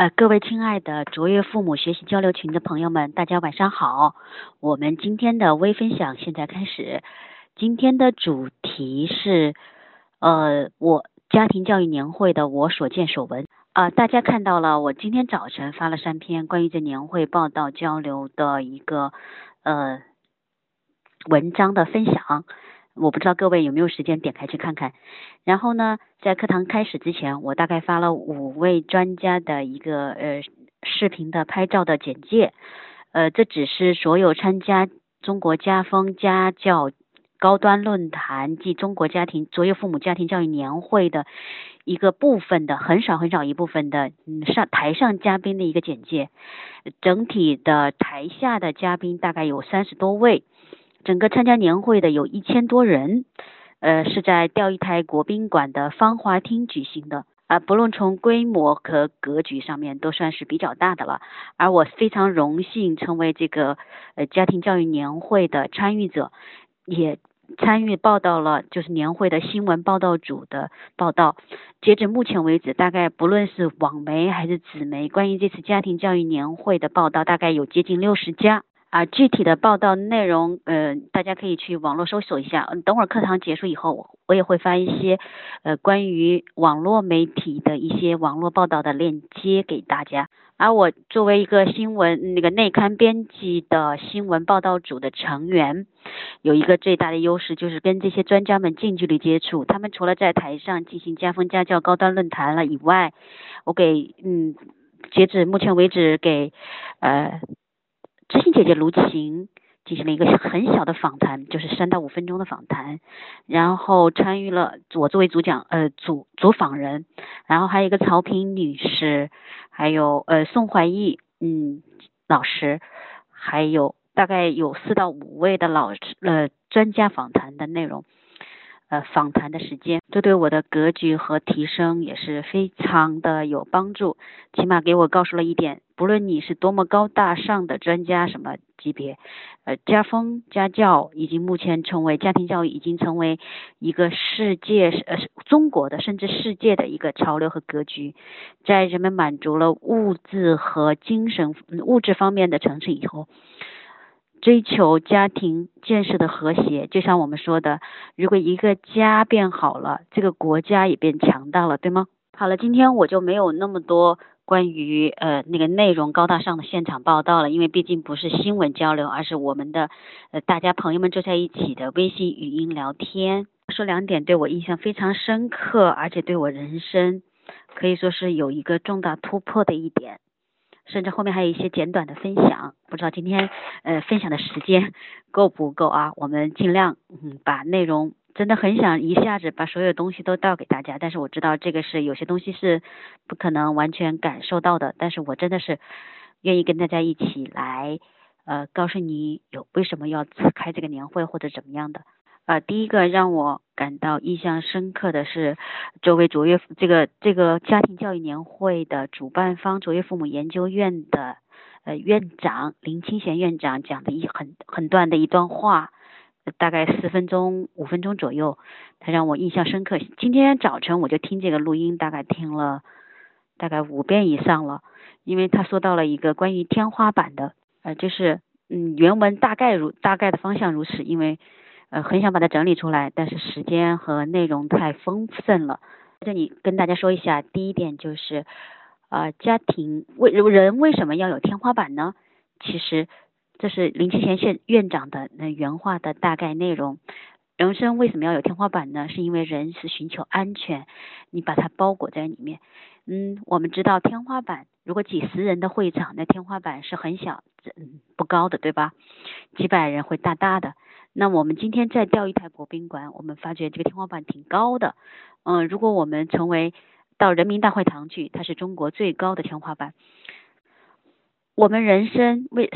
呃，各位亲爱的卓越父母学习交流群的朋友们，大家晚上好。我们今天的微分享现在开始。今天的主题是，呃，我家庭教育年会的我所见所闻。啊，大家看到了，我今天早晨发了三篇关于这年会报道交流的一个呃文章的分享。我不知道各位有没有时间点开去看看。然后呢，在课堂开始之前，我大概发了五位专家的一个呃视频的拍照的简介。呃，这只是所有参加中国家风家教高端论坛暨中国家庭卓越父母家庭教育年会的一个部分的很少很少一部分的嗯上台上嘉宾的一个简介。整体的台下的嘉宾大概有三十多位。整个参加年会的有一千多人，呃，是在钓鱼台国宾馆的芳华厅举行的，啊，不论从规模和格局上面都算是比较大的了。而我非常荣幸成为这个呃家庭教育年会的参与者，也参与报道了就是年会的新闻报道组的报道。截止目前为止，大概不论是网媒还是纸媒，关于这次家庭教育年会的报道，大概有接近六十家。啊，具体的报道内容，呃，大家可以去网络搜索一下。等会儿课堂结束以后，我我也会发一些，呃，关于网络媒体的一些网络报道的链接给大家。而我作为一个新闻那个内刊编辑的新闻报道组的成员，有一个最大的优势就是跟这些专家们近距离接触。他们除了在台上进行家风家教高端论坛了以外，我给嗯，截止目前为止给呃。知心姐姐卢琴进行了一个很小的访谈，就是三到五分钟的访谈，然后参与了我作为主讲呃主主访人，然后还有一个曹平女士，还有呃宋怀义嗯老师，还有大概有四到五位的老师呃专家访谈的内容。呃，访谈的时间，这对我的格局和提升也是非常的有帮助。起码给我告诉了一点，不论你是多么高大上的专家，什么级别，呃，家风家教已经目前成为家庭教育已经成为一个世界呃中国的甚至世界的一个潮流和格局。在人们满足了物质和精神物质方面的层次以后。追求家庭建设的和谐，就像我们说的，如果一个家变好了，这个国家也变强大了，对吗？好了，今天我就没有那么多关于呃那个内容高大上的现场报道了，因为毕竟不是新闻交流，而是我们的呃大家朋友们坐在一起的微信语音聊天。说两点对我印象非常深刻，而且对我人生可以说是有一个重大突破的一点。甚至后面还有一些简短的分享，不知道今天呃分享的时间够不够啊？我们尽量嗯把内容真的很想一下子把所有东西都倒给大家，但是我知道这个是有些东西是不可能完全感受到的，但是我真的是愿意跟大家一起来呃告诉你有为什么要开这个年会或者怎么样的。呃，第一个让我感到印象深刻的是，作为卓越这个这个家庭教育年会的主办方卓越父母研究院的呃院长林清贤院长讲的一很很短的一段话，大概四分钟五分钟左右，他让我印象深刻。今天早晨我就听这个录音，大概听了大概五遍以上了，因为他说到了一个关于天花板的，呃，就是嗯原文大概如大概的方向如此，因为。呃，很想把它整理出来，但是时间和内容太丰盛了。这里跟大家说一下，第一点就是，呃，家庭为人为什么要有天花板呢？其实这是林清贤院院长的那原话的大概内容。人生为什么要有天花板呢？是因为人是寻求安全，你把它包裹在里面。嗯，我们知道天花板，如果几十人的会场，那天花板是很小，嗯，不高的，对吧？几百人会大大的。那我们今天在钓鱼台国宾馆，我们发觉这个天花板挺高的。嗯，如果我们成为到人民大会堂去，它是中国最高的天花板。我们人生为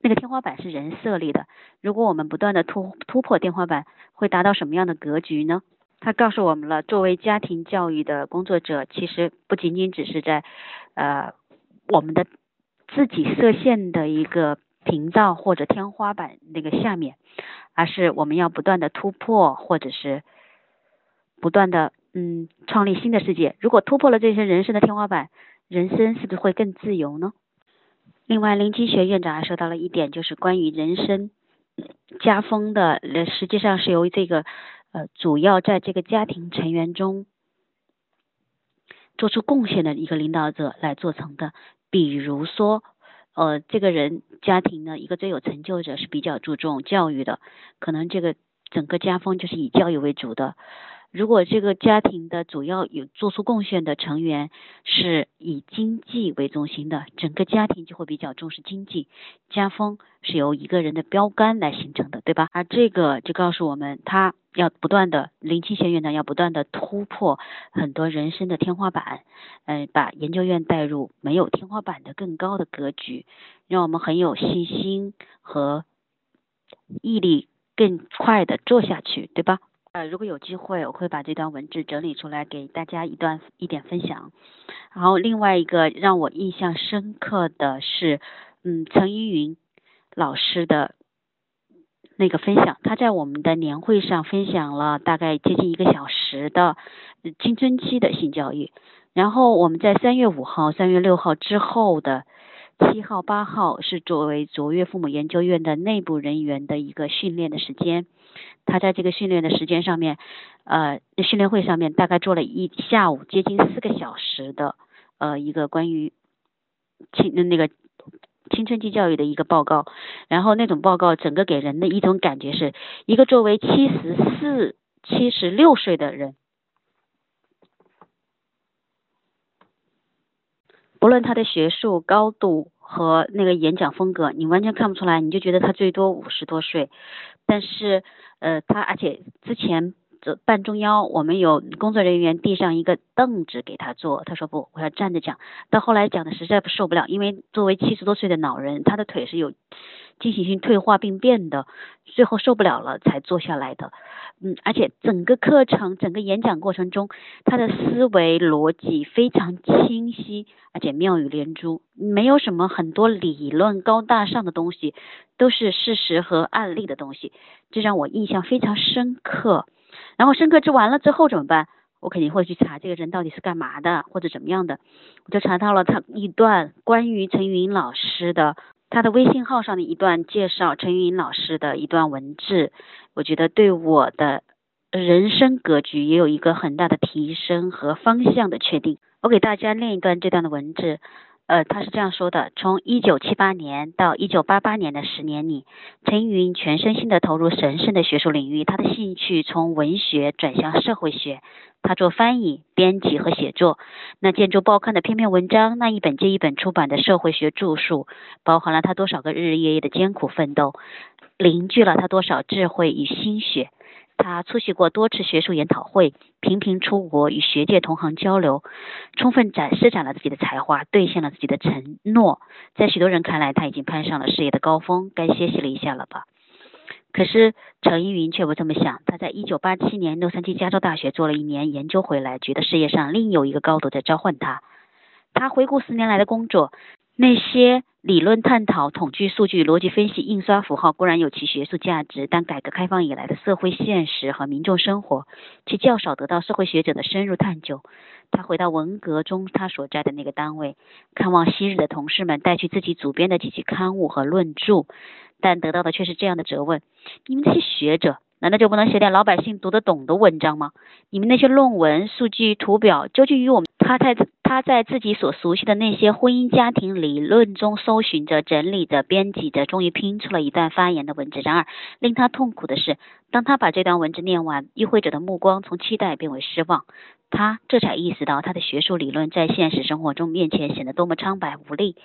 那个天花板是人设立的。如果我们不断的突突破天花板，会达到什么样的格局呢？他告诉我们了，作为家庭教育的工作者，其实不仅仅只是在呃我们的自己设限的一个频道或者天花板那个下面。而是我们要不断的突破，或者是不断的嗯创立新的世界。如果突破了这些人生的天花板，人生是不是会更自由呢？另外，林基学院长还说到了一点，就是关于人生家风的，实际上是由这个呃主要在这个家庭成员中做出贡献的一个领导者来做成的。比如说，呃，这个人家庭呢，一个最有成就者是比较注重教育的，可能这个整个家风就是以教育为主的。如果这个家庭的主要有做出贡献的成员是以经济为中心的，整个家庭就会比较重视经济。家风是由一个人的标杆来形成的，对吧？而这个就告诉我们，他要不断的林清贤院长要不断的突破很多人生的天花板，嗯，把研究院带入没有天花板的更高的格局，让我们很有信心和毅力更快的做下去，对吧？呃，如果有机会，我会把这段文字整理出来给大家一段一点分享。然后另外一个让我印象深刻的是，嗯，陈依云老师的那个分享，他在我们的年会上分享了大概接近一个小时的青春期的性教育。然后我们在三月五号、三月六号之后的七号、八号是作为卓越父母研究院的内部人员的一个训练的时间。他在这个训练的时间上面，呃，训练会上面大概做了一下午，接近四个小时的呃一个关于青那个青春期教育的一个报告。然后那种报告整个给人的一种感觉是一个作为七十四、七十六岁的人，不论他的学术高度和那个演讲风格，你完全看不出来，你就觉得他最多五十多岁，但是。呃，他而且之前这半中腰，我们有工作人员递上一个凳子给他坐，他说不，我要站着讲。到后来讲的实在受不了，因为作为七十多岁的老人，他的腿是有进行性退化病变的，最后受不了了才坐下来的。嗯，而且整个课程、整个演讲过程中，他的思维逻辑非常清晰，而且妙语连珠，没有什么很多理论高大上的东西，都是事实和案例的东西，这让我印象非常深刻。然后深刻之完了之后怎么办？我肯定会去查这个人到底是干嘛的，或者怎么样的。我就查到了他一段关于陈云老师的。他的微信号上的一段介绍陈云老师的一段文字，我觉得对我的人生格局也有一个很大的提升和方向的确定。我给大家念一段这段的文字。呃，他是这样说的：从一九七八年到一九八八年的十年里，陈云全身心的投入神圣的学术领域。他的兴趣从文学转向社会学，他做翻译、编辑和写作。那建筑报刊的篇篇文章，那一本接一本出版的社会学著述，包含了他多少个日日夜夜的艰苦奋斗，凝聚了他多少智慧与心血。他出席过多次学术研讨会，频频出国与学界同行交流，充分展施展了自己的才华，兑现了自己的承诺。在许多人看来，他已经攀上了事业的高峰，该歇息了一下了吧？可是陈依云却不这么想。他在一九八七年洛杉矶加州大学做了一年研究回来，觉得事业上另有一个高度在召唤他。他回顾十年来的工作，那些。理论探讨、统计数据、逻辑分析、印刷符号固然有其学术价值，但改革开放以来的社会现实和民众生活，却较少得到社会学者的深入探究。他回到文革中他所在的那个单位，看望昔日的同事们，带去自己主编的几期刊物和论著，但得到的却是这样的责问：你们这些学者，难道就不能写点老百姓读得懂的文章吗？你们那些论文、数据、图表，究竟与我们他在？他在自己所熟悉的那些婚姻家庭理论中搜寻着、整理着、编辑着，终于拼出了一段发言的文字。然而，令他痛苦的是，当他把这段文字念完，与会者的目光从期待变为失望。他这才意识到，他的学术理论在现实生活中面前显得多么苍白无力。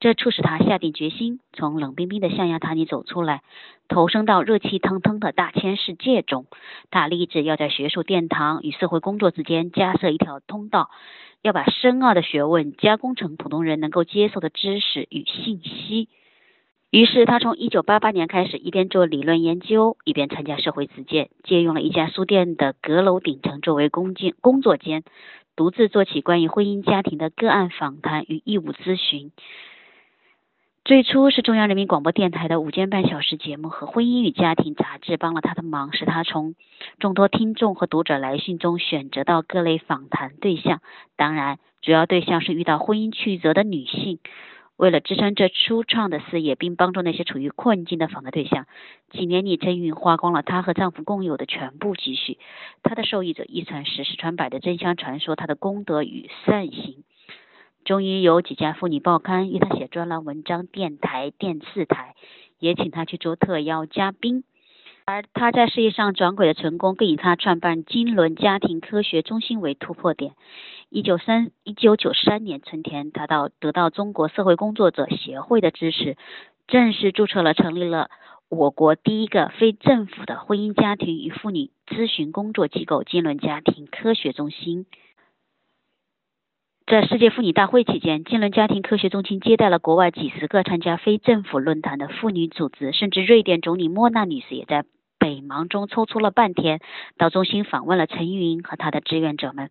这促使他下定决心，从冷冰冰的象牙塔里走出来，投身到热气腾腾的大千世界中。他立志要在学术殿堂与社会工作之间加设一条通道。要把深奥的学问加工成普通人能够接受的知识与信息。于是，他从1988年开始，一边做理论研究，一边参加社会实践，借用了一家书店的阁楼顶层作为工间工作间，独自做起关于婚姻家庭的个案访谈与义务咨询。最初是中央人民广播电台的午间半小时节目和《婚姻与家庭》杂志帮了他的忙，使他从众多听众和读者来信中选择到各类访谈对象。当然，主要对象是遇到婚姻曲折的女性。为了支撑这初创的事业，并帮助那些处于困境的访谈对象，几年里，陈云花光了她和丈夫共有的全部积蓄。她的受益者一传十，十传百的争相传说她的功德与善行。终于有几家妇女报刊与他写专栏文章，电台、电视台也请他去做特邀嘉宾。而他在事业上转轨的成功，更以他创办金轮家庭科学中心为突破点。一九三一九九三年春天，他到得到中国社会工作者协会的支持，正式注册了，成立了我国第一个非政府的婚姻家庭与妇女咨询工作机构——金轮家庭科学中心。在世界妇女大会期间，金轮家庭科学中心接待了国外几十个参加非政府论坛的妇女组织，甚至瑞典总理莫娜女士也在北忙中抽出了半天，到中心访问了陈云云和他的志愿者们。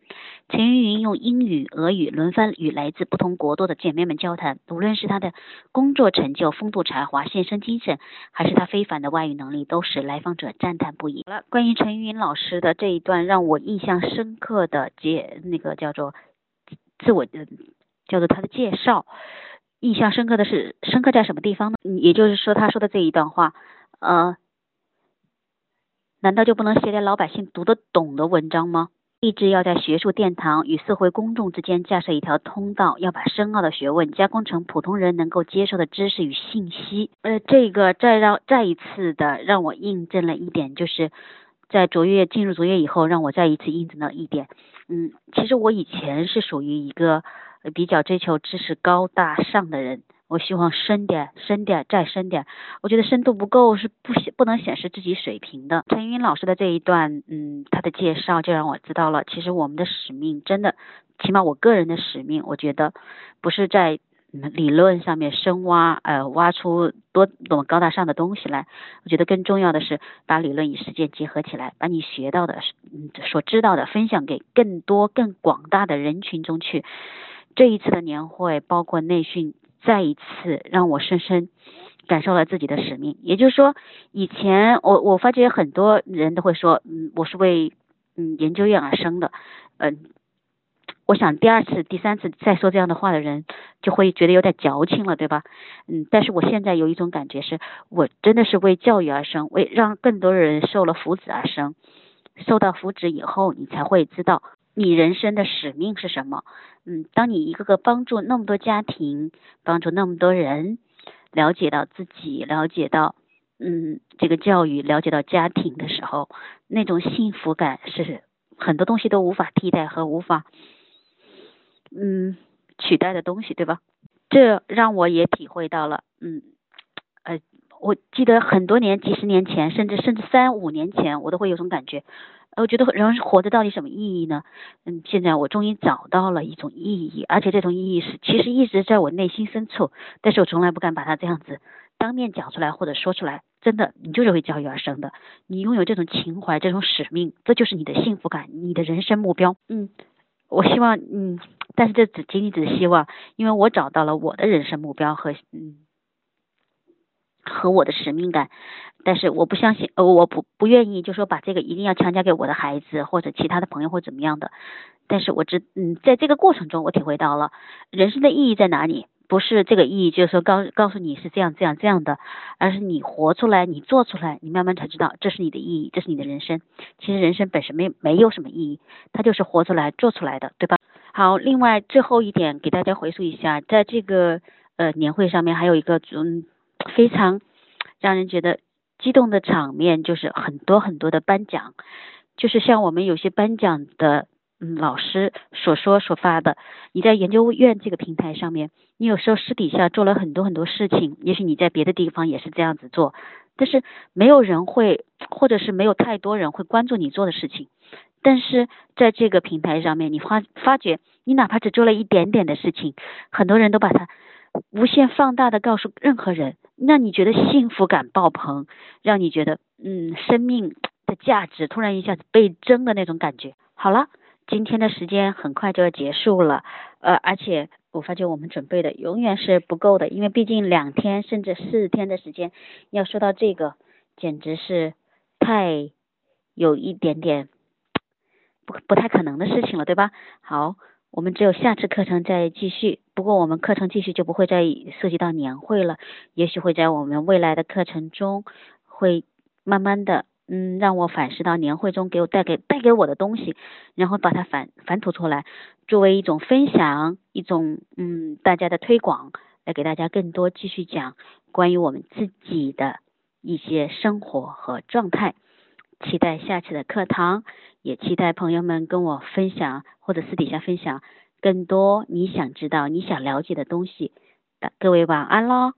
陈云云用英语、俄语轮番与来自不同国度的姐妹们交谈，无论是她的工作成就、风度才华、献身精神，还是她非凡的外语能力，都使来访者赞叹不已。好了，关于陈云云老师的这一段让我印象深刻的节，那个叫做。自我的叫做他的介绍，印象深刻的是深刻在什么地方呢？也就是说，他说的这一段话，呃，难道就不能写点老百姓读得懂的文章吗？立志要在学术殿堂与社会公众之间架设一条通道，要把深奥的学问加工成普通人能够接受的知识与信息。呃，这个再让再一次的让我印证了一点，就是在卓越进入卓越以后，让我再一次印证了一点。嗯，其实我以前是属于一个比较追求知识高大上的人，我希望深点、深点、再深点。我觉得深度不够是不显不能显示自己水平的。陈云老师的这一段，嗯，他的介绍就让我知道了，其实我们的使命真的，起码我个人的使命，我觉得不是在。理论上面深挖，呃，挖出多多么高大上的东西来。我觉得更重要的是把理论与实践结合起来，把你学到的、嗯，所知道的分享给更多、更广大的人群中去。这一次的年会，包括内训，再一次让我深深感受了自己的使命。也就是说，以前我我发觉很多人都会说，嗯，我是为嗯研究院而生的，嗯。我想第二次、第三次再说这样的话的人，就会觉得有点矫情了，对吧？嗯，但是我现在有一种感觉，是我真的是为教育而生，为让更多人受了福祉而生。受到福祉以后，你才会知道你人生的使命是什么。嗯，当你一个个帮助那么多家庭，帮助那么多人，了解到自己，了解到嗯这个教育，了解到家庭的时候，那种幸福感是很多东西都无法替代和无法。嗯，取代的东西，对吧？这让我也体会到了，嗯，呃，我记得很多年、几十年前，甚至甚至三五年前，我都会有种感觉，我觉得人活着到底什么意义呢？嗯，现在我终于找到了一种意义，而且这种意义是其实一直在我内心深处，但是我从来不敢把它这样子当面讲出来或者说出来。真的，你就是为教育而生的，你拥有这种情怀、这种使命，这就是你的幸福感，你的人生目标。嗯，我希望，嗯。但是这只仅仅只是希望，因为我找到了我的人生目标和嗯和我的使命感，但是我不相信，呃，我不不愿意，就说把这个一定要强加给我的孩子或者其他的朋友或怎么样的。但是我知，嗯，在这个过程中，我体会到了人生的意义在哪里，不是这个意义，就是说告告诉你是这样这样这样的，而是你活出来，你做出来，你慢慢才知道这是你的意义，这是你的人生。其实人生本身没没有什么意义，它就是活出来做出来的，对吧？好，另外最后一点给大家回溯一下，在这个呃年会上面还有一个嗯非常让人觉得激动的场面，就是很多很多的颁奖，就是像我们有些颁奖的嗯老师所说所发的，你在研究院这个平台上面，你有时候私底下做了很多很多事情，也许你在别的地方也是这样子做，但是没有人会，或者是没有太多人会关注你做的事情。但是在这个平台上面，你发发觉，你哪怕只做了一点点的事情，很多人都把它无限放大的告诉任何人，让你觉得幸福感爆棚，让你觉得嗯生命的价值突然一下子倍增的那种感觉。好了，今天的时间很快就要结束了，呃，而且我发觉我们准备的永远是不够的，因为毕竟两天甚至四天的时间要说到这个，简直是太有一点点不不太可能的事情了，对吧？好，我们只有下次课程再继续。不过我们课程继续就不会再涉及到年会了，也许会在我们未来的课程中会慢慢的。嗯，让我反思到年会中给我带给带给我的东西，然后把它反反吐出来，作为一种分享，一种嗯大家的推广，来给大家更多继续讲关于我们自己的一些生活和状态。期待下次的课堂，也期待朋友们跟我分享或者私底下分享更多你想知道、你想了解的东西。各位晚安喽。